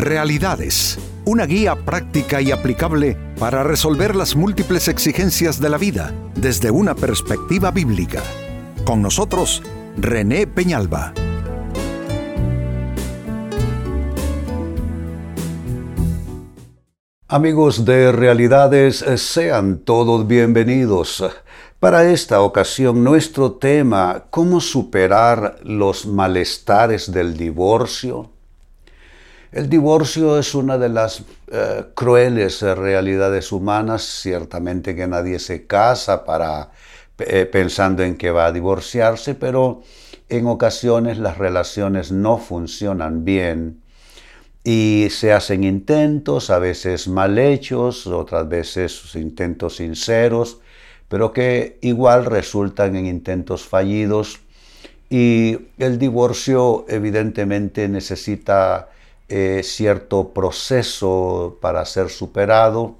Realidades, una guía práctica y aplicable para resolver las múltiples exigencias de la vida desde una perspectiva bíblica. Con nosotros, René Peñalba. Amigos de Realidades, sean todos bienvenidos. Para esta ocasión, nuestro tema, ¿cómo superar los malestares del divorcio? El divorcio es una de las eh, crueles realidades humanas, ciertamente que nadie se casa eh, pensando en que va a divorciarse, pero en ocasiones las relaciones no funcionan bien y se hacen intentos, a veces mal hechos, otras veces intentos sinceros, pero que igual resultan en intentos fallidos. Y el divorcio evidentemente necesita eh, cierto proceso para ser superado.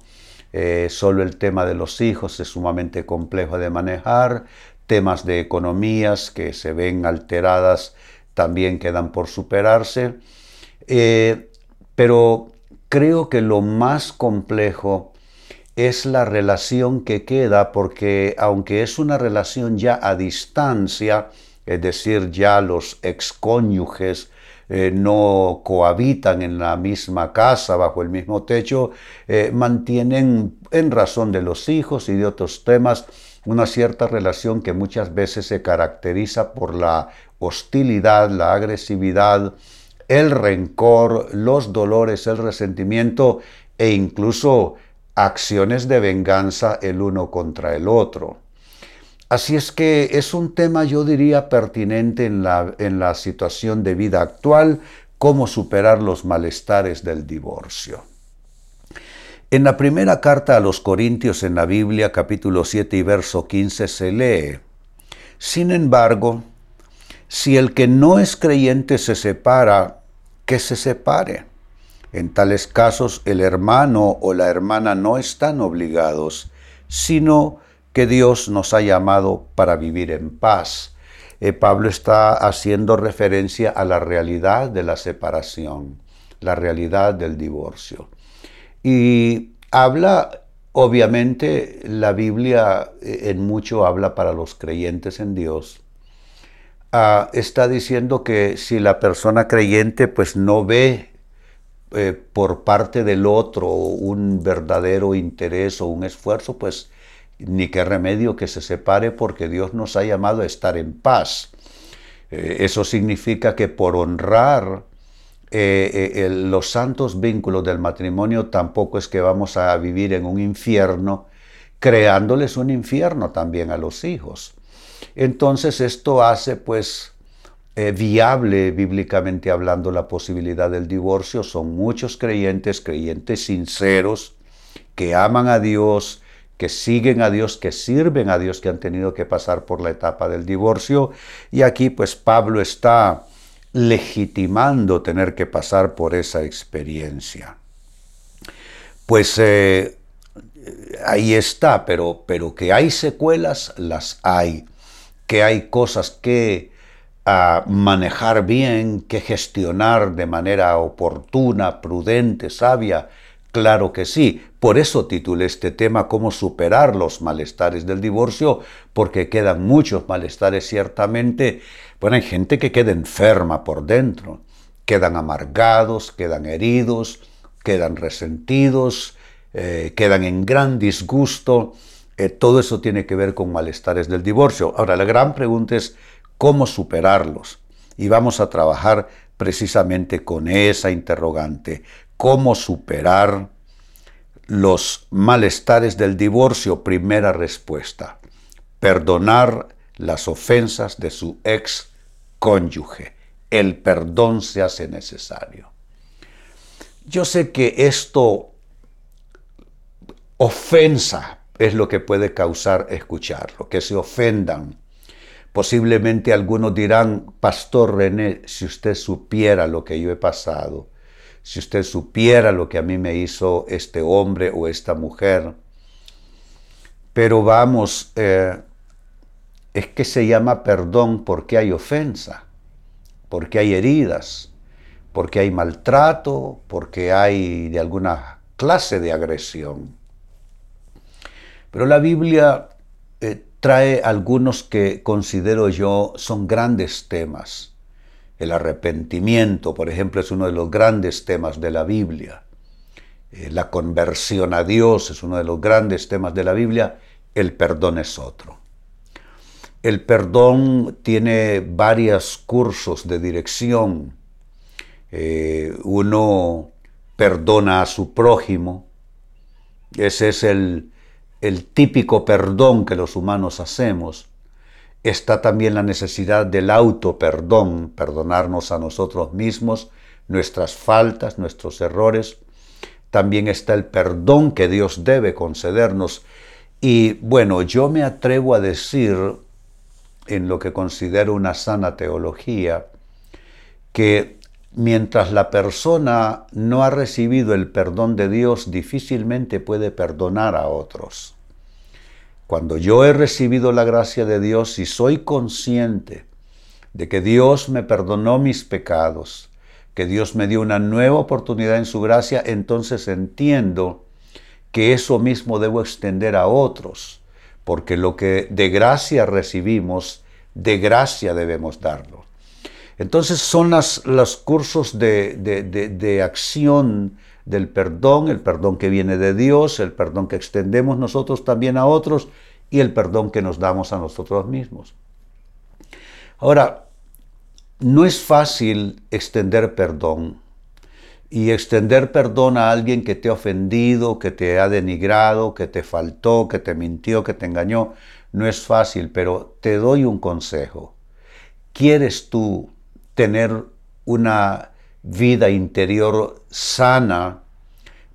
Eh, solo el tema de los hijos es sumamente complejo de manejar. Temas de economías que se ven alteradas también quedan por superarse. Eh, pero creo que lo más complejo es la relación que queda porque aunque es una relación ya a distancia, es decir, ya los excónyuges eh, no cohabitan en la misma casa, bajo el mismo techo, eh, mantienen en razón de los hijos y de otros temas una cierta relación que muchas veces se caracteriza por la hostilidad, la agresividad, el rencor, los dolores, el resentimiento e incluso acciones de venganza el uno contra el otro. Así es que es un tema, yo diría, pertinente en la, en la situación de vida actual, cómo superar los malestares del divorcio. En la primera carta a los Corintios en la Biblia, capítulo 7 y verso 15, se lee, Sin embargo, si el que no es creyente se separa, que se separe. En tales casos el hermano o la hermana no están obligados, sino que Dios nos ha llamado para vivir en paz. Eh, Pablo está haciendo referencia a la realidad de la separación, la realidad del divorcio. Y habla, obviamente, la Biblia eh, en mucho habla para los creyentes en Dios. Ah, está diciendo que si la persona creyente pues no ve eh, por parte del otro un verdadero interés o un esfuerzo, pues ni qué remedio que se separe porque Dios nos ha llamado a estar en paz. Eh, eso significa que por honrar eh, eh, los santos vínculos del matrimonio tampoco es que vamos a vivir en un infierno, creándoles un infierno también a los hijos. Entonces esto hace pues viable bíblicamente hablando la posibilidad del divorcio. Son muchos creyentes, creyentes sinceros, que aman a Dios, que siguen a Dios, que sirven a Dios, que han tenido que pasar por la etapa del divorcio. Y aquí pues Pablo está legitimando tener que pasar por esa experiencia. Pues eh, ahí está, pero, pero que hay secuelas, las hay, que hay cosas que ah, manejar bien, que gestionar de manera oportuna, prudente, sabia, Claro que sí, por eso titulé este tema Cómo superar los malestares del divorcio, porque quedan muchos malestares ciertamente. Bueno, hay gente que queda enferma por dentro, quedan amargados, quedan heridos, quedan resentidos, eh, quedan en gran disgusto. Eh, todo eso tiene que ver con malestares del divorcio. Ahora, la gran pregunta es cómo superarlos. Y vamos a trabajar precisamente con esa interrogante cómo superar los malestares del divorcio, primera respuesta, perdonar las ofensas de su ex cónyuge. El perdón se hace necesario. Yo sé que esto ofensa es lo que puede causar escucharlo, que se ofendan. Posiblemente algunos dirán, Pastor René, si usted supiera lo que yo he pasado, si usted supiera lo que a mí me hizo este hombre o esta mujer. Pero vamos, eh, es que se llama perdón porque hay ofensa, porque hay heridas, porque hay maltrato, porque hay de alguna clase de agresión. Pero la Biblia eh, trae algunos que considero yo son grandes temas. El arrepentimiento, por ejemplo, es uno de los grandes temas de la Biblia. Eh, la conversión a Dios es uno de los grandes temas de la Biblia. El perdón es otro. El perdón tiene varios cursos de dirección. Eh, uno perdona a su prójimo. Ese es el, el típico perdón que los humanos hacemos. Está también la necesidad del auto perdón, perdonarnos a nosotros mismos, nuestras faltas, nuestros errores. También está el perdón que Dios debe concedernos. Y bueno, yo me atrevo a decir en lo que considero una sana teología, que mientras la persona no ha recibido el perdón de Dios, difícilmente puede perdonar a otros. Cuando yo he recibido la gracia de Dios y soy consciente de que Dios me perdonó mis pecados, que Dios me dio una nueva oportunidad en su gracia, entonces entiendo que eso mismo debo extender a otros porque lo que de gracia recibimos, de gracia debemos darlo. Entonces son los cursos de, de acción del perdón, el perdón que viene de Dios, el perdón que extendemos nosotros también a otros y el perdón que nos damos a nosotros mismos. Ahora, no es fácil extender perdón y extender perdón a alguien que te ha ofendido, que te ha denigrado, que te faltó, que te mintió, que te engañó, no es fácil, pero te doy un consejo. ¿Quieres tú tener una vida interior sana,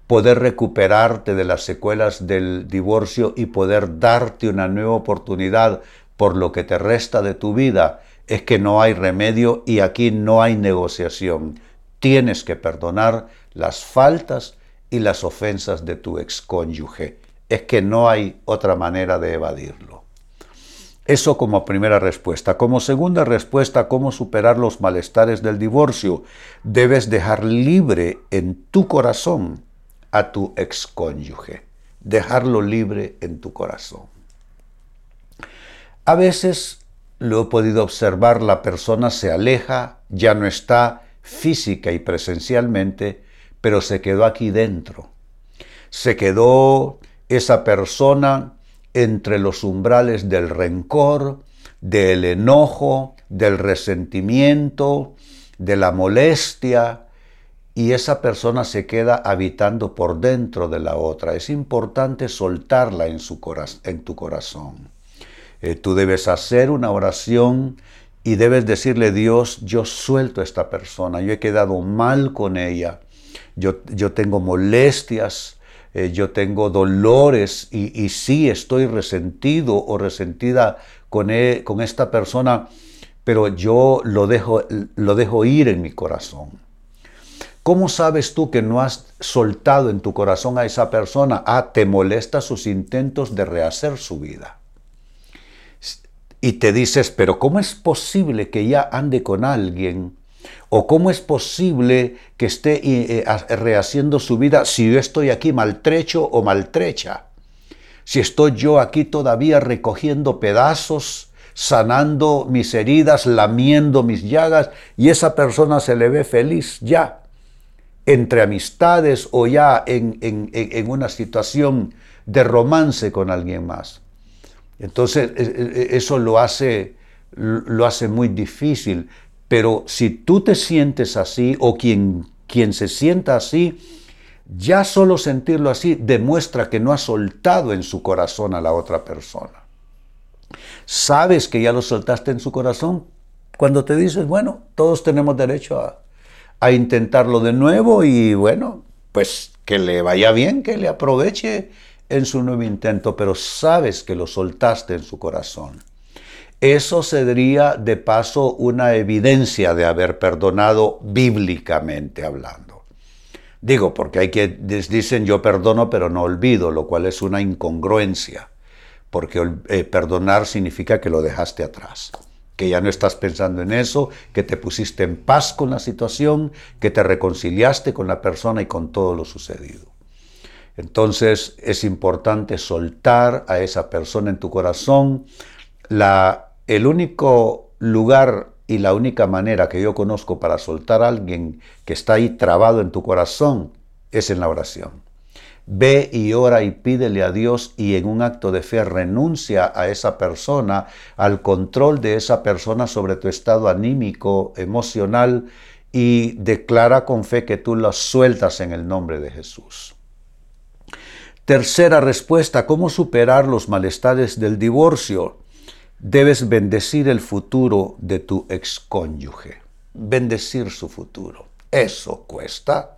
poder recuperarte de las secuelas del divorcio y poder darte una nueva oportunidad por lo que te resta de tu vida? Es que no hay remedio y aquí no hay negociación tienes que perdonar las faltas y las ofensas de tu excónyuge. Es que no hay otra manera de evadirlo. Eso como primera respuesta. Como segunda respuesta, cómo superar los malestares del divorcio. Debes dejar libre en tu corazón a tu excónyuge. Dejarlo libre en tu corazón. A veces lo he podido observar, la persona se aleja, ya no está, física y presencialmente, pero se quedó aquí dentro. Se quedó esa persona entre los umbrales del rencor, del enojo, del resentimiento, de la molestia, y esa persona se queda habitando por dentro de la otra. Es importante soltarla en, su tu corazón. Eh, tú debes hacer una oración y debes decirle, Dios, yo suelto a esta persona, yo he quedado mal con ella, yo, yo tengo molestias, eh, yo tengo dolores y, y, sí estoy resentido o resentida con, e, con esta persona, pero yo lo dejo, lo dejo ir en mi corazón. ¿Cómo sabes tú que no has soltado en tu corazón a esa persona? Ah, te molesta sus intentos de rehacer su vida y te dices, pero ¿cómo es posible que ya ande con alguien? ¿O cómo es posible que esté eh, eh, rehaciendo su vida si yo estoy aquí maltrecho o maltrecha? Si estoy yo aquí todavía recogiendo pedazos, sanando mis heridas, lamiendo mis llagas, y esa persona se le ve feliz ya, entre amistades o ya en, en una situación de romance con alguien más. Entonces e, e, e, eso lo hace, lo hace muy difícil. Pero si tú te sientes así o quien, quien se sienta así, ya solo sentirlo así demuestra que no ha soltado en su corazón a la otra persona. Sabes que ya lo soltaste en su corazón cuando te dices, bueno, todos tenemos derecho a, a intentarlo de nuevo y bueno, pues que le vaya bien, que le aproveche en su nuevo intento, pero sabes que lo soltaste en su corazón. Eso sería de paso una evidencia de haber perdonado bíblicamente hablando. Digo, porque hay que dicen yo perdono pero no olvido, lo cual es una incongruencia, porque eh, perdonar significa que lo dejaste atrás. que ya no estás pensando en eso, que te pusiste en paz con la situación, que te reconciliaste con la persona y con todo lo sucedido. Entonces es importante soltar a esa persona en tu corazón. La, el único lugar y la única manera que yo conozco para soltar a alguien que está ahí trabado en tu corazón es en la oración. Ve y ora y pídele a Dios y en un acto de fe renuncia a esa persona, al control de esa persona sobre tu estado anímico, emocional y declara con fe que tú lo sueltas en el nombre de Jesús. Tercera respuesta, ¿cómo superar los malestares del divorcio? Debes bendecir el futuro de tu excónyuge, bendecir su futuro. Eso cuesta,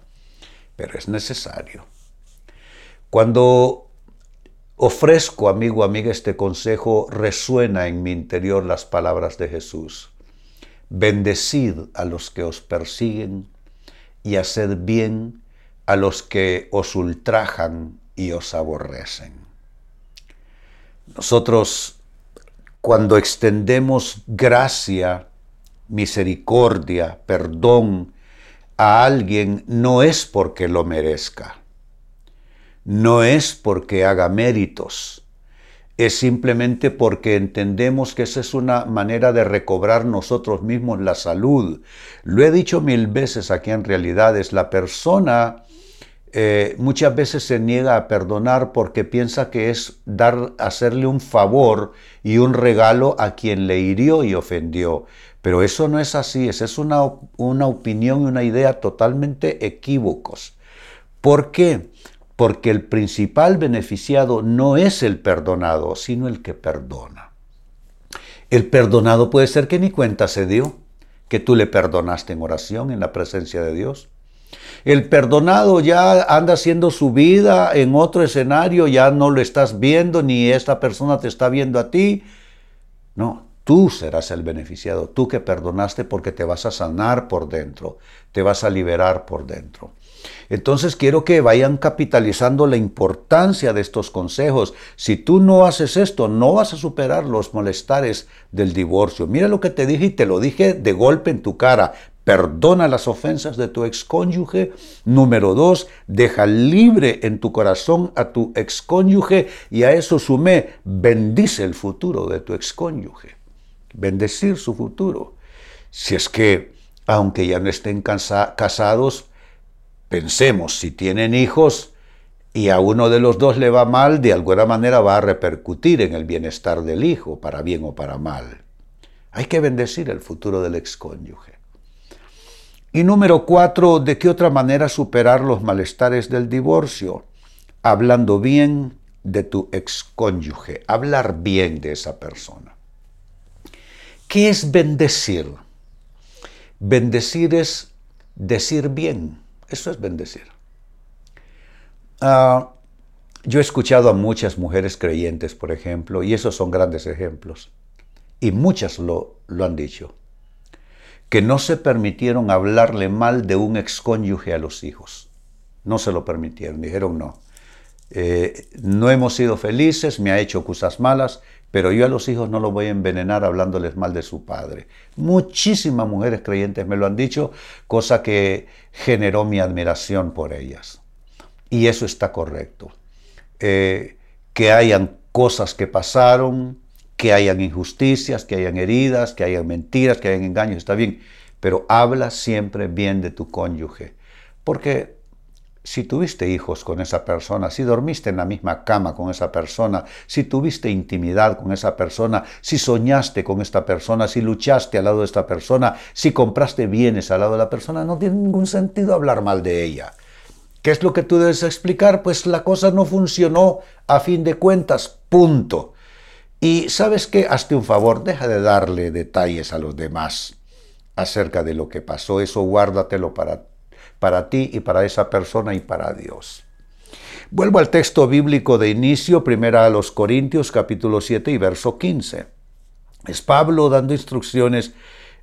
pero es necesario. Cuando ofrezco, amigo, amiga, este consejo, resuena en mi interior las palabras de Jesús. Bendecid a los que os persiguen y haced bien a los que os ultrajan y os aborrecen. Nosotros, cuando extendemos gracia, misericordia, perdón a alguien, no es porque lo merezca no es porque haga méritos, es simplemente porque entendemos que esa es una manera de recobrar nosotros mismos la salud. Lo he dicho mil veces aquí en realidades, la persona eh, muchas veces se niega a perdonar porque piensa que es dar, hacerle un favor y un regalo a quien le hirió y ofendió. Pero eso no es así, esa es una, una opinión y una idea totalmente equívocos. ¿Por qué? porque el principal beneficiado no es el perdonado, sino el que perdona. El perdonado puede ser que ni cuenta se dio, que tú le perdonaste en oración, en la presencia de Dios. El perdonado ya anda haciendo su vida en otro escenario, ya no lo estás viendo, ni esta persona te está viendo a ti. No, tú serás el beneficiado, tú que perdonaste porque te vas a sanar por dentro, te vas a liberar por dentro. Entonces quiero que vayan capitalizando la importancia de estos consejos. Si tú no haces esto, no vas a superar los molestares del divorcio. Mira lo que te dije y te lo dije de golpe en tu cara. Perdona las ofensas de tu excónyuge. Número dos, deja libre en tu corazón a tu excónyuge y a eso sumé, bendice el futuro de tu excónyuge. Bendecir su futuro. Si es que, aunque ya no estén casados, Pensemos, si tienen hijos y a uno de los dos le va mal, de alguna manera va a repercutir en el bienestar del hijo, para bien o para mal. Hay que bendecir el futuro del excónyuge. Y número cuatro, ¿de qué otra manera superar los malestares del divorcio? Hablando bien de tu excónyuge, hablar bien de esa persona. ¿Qué es bendecir? Bendecir es decir bien eso es bendecir. Ah, yo he escuchado a muchas mujeres creyentes, por ejemplo, y esos son grandes ejemplos, y muchas lo, lo han dicho, que no se permitieron hablarle mal de un excónyuge a los hijos. No se lo permitieron, dijeron no. Eh, no hemos sido felices, me ha hecho cosas malas, pero yo a los hijos no los voy a envenenar hablándoles mal de su padre. Muchísimas mujeres creyentes me lo han dicho, cosa que generó mi admiración por ellas. Y eso está correcto. Eh, que hayan cosas que pasaron, que hayan injusticias, que hayan heridas, que hayan mentiras, que hayan engaños, está bien. Pero habla siempre bien de tu cónyuge. Porque si tuviste hijos con esa persona, si dormiste en la misma cama con esa persona, si tuviste intimidad con esa persona, si soñaste con esta persona, si luchaste al lado de esta persona, si compraste bienes al lado de la persona, no tiene ningún sentido hablar mal de ella. ¿Qué es lo que tú debes explicar? Pues la cosa no funcionó a fin de cuentas, punto. Y sabes qué, hazte un favor, deja de darle detalles a los demás acerca de lo que pasó, eso guárdatelo para para ti y para esa persona y para Dios. Vuelvo al texto bíblico de inicio, primera a los Corintios capítulo 7 y verso 15. Es Pablo dando instrucciones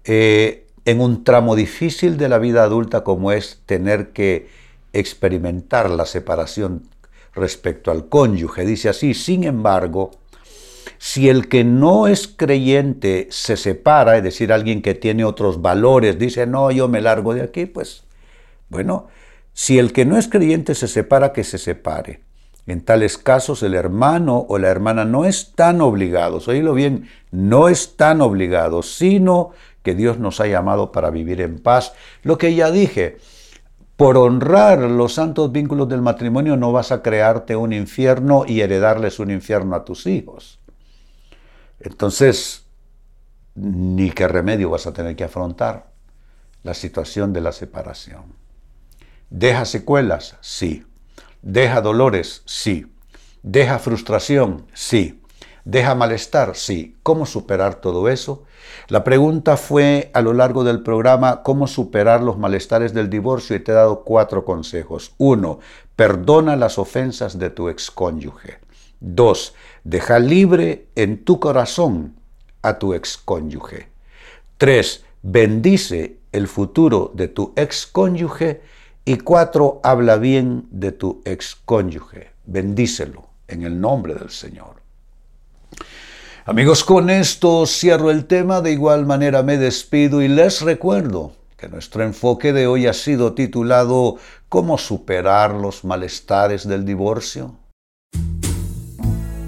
eh, en un tramo difícil de la vida adulta como es tener que experimentar la separación respecto al cónyuge. Dice así, sin embargo, Si el que no es creyente se separa, es decir, alguien que tiene otros valores, dice, no, yo me largo de aquí, pues bueno, si el que no es creyente se separa, que se separe. En tales casos el hermano o la hermana no están obligados, oílo bien, no están obligados, sino que Dios nos ha llamado para vivir en paz. Lo que ya dije, por honrar los santos vínculos del matrimonio no vas a crearte un infierno y heredarles un infierno a tus hijos. Entonces, ni qué remedio vas a tener que afrontar la situación de la separación. ¿Deja secuelas? Sí. ¿Deja dolores? Sí. ¿Deja frustración? Sí. ¿Deja malestar? Sí. ¿Cómo superar todo eso? La pregunta fue a lo largo del programa cómo superar los malestares del divorcio y te he dado cuatro consejos. Uno, perdona las ofensas de tu excónyuge. Dos, deja libre en tu corazón a tu excónyuge. Tres, bendice el futuro de tu excónyuge y cuatro, habla bien de tu excónyuge, bendícelo en el nombre del Señor. Amigos, con esto cierro el tema, de igual manera me despido y les recuerdo que nuestro enfoque de hoy ha sido titulado ¿Cómo superar los malestares del divorcio?